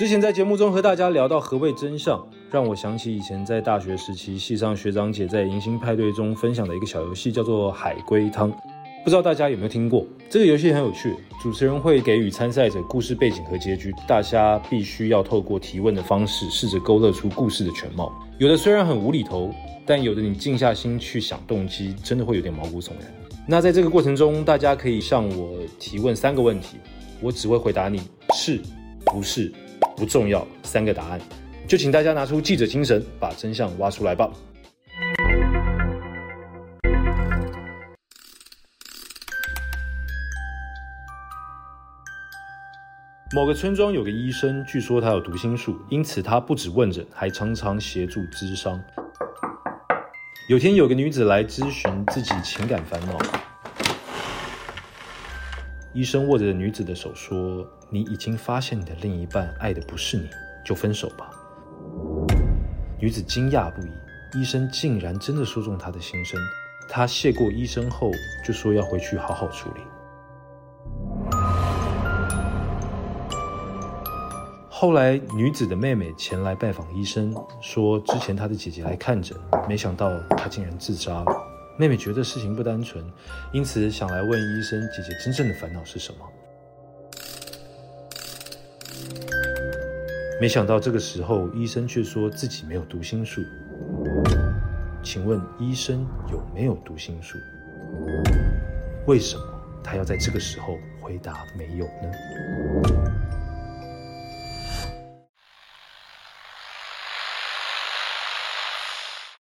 之前在节目中和大家聊到何谓真相，让我想起以前在大学时期，系上学长姐在迎新派对中分享的一个小游戏，叫做海龟汤。不知道大家有没有听过？这个游戏很有趣，主持人会给予参赛者故事背景和结局，大家必须要透过提问的方式，试着勾勒出故事的全貌。有的虽然很无厘头，但有的你静下心去想动机，真的会有点毛骨悚然。那在这个过程中，大家可以向我提问三个问题，我只会回答你是不是。不重要，三个答案，就请大家拿出记者精神，把真相挖出来吧。某个村庄有个医生，据说他有读心术，因此他不止问诊，还常常协助咨商。有天，有个女子来咨询自己情感烦恼，医生握着女子的手说。你已经发现你的另一半爱的不是你，就分手吧。女子惊讶不已，医生竟然真的说中她的心声。她谢过医生后，就说要回去好好处理。后来，女子的妹妹前来拜访医生，说之前她的姐姐来看诊，没想到她竟然自杀了。妹妹觉得事情不单纯，因此想来问医生姐姐真正的烦恼是什么。没想到这个时候，医生却说自己没有读心术。请问医生有没有读心术？为什么他要在这个时候回答没有呢？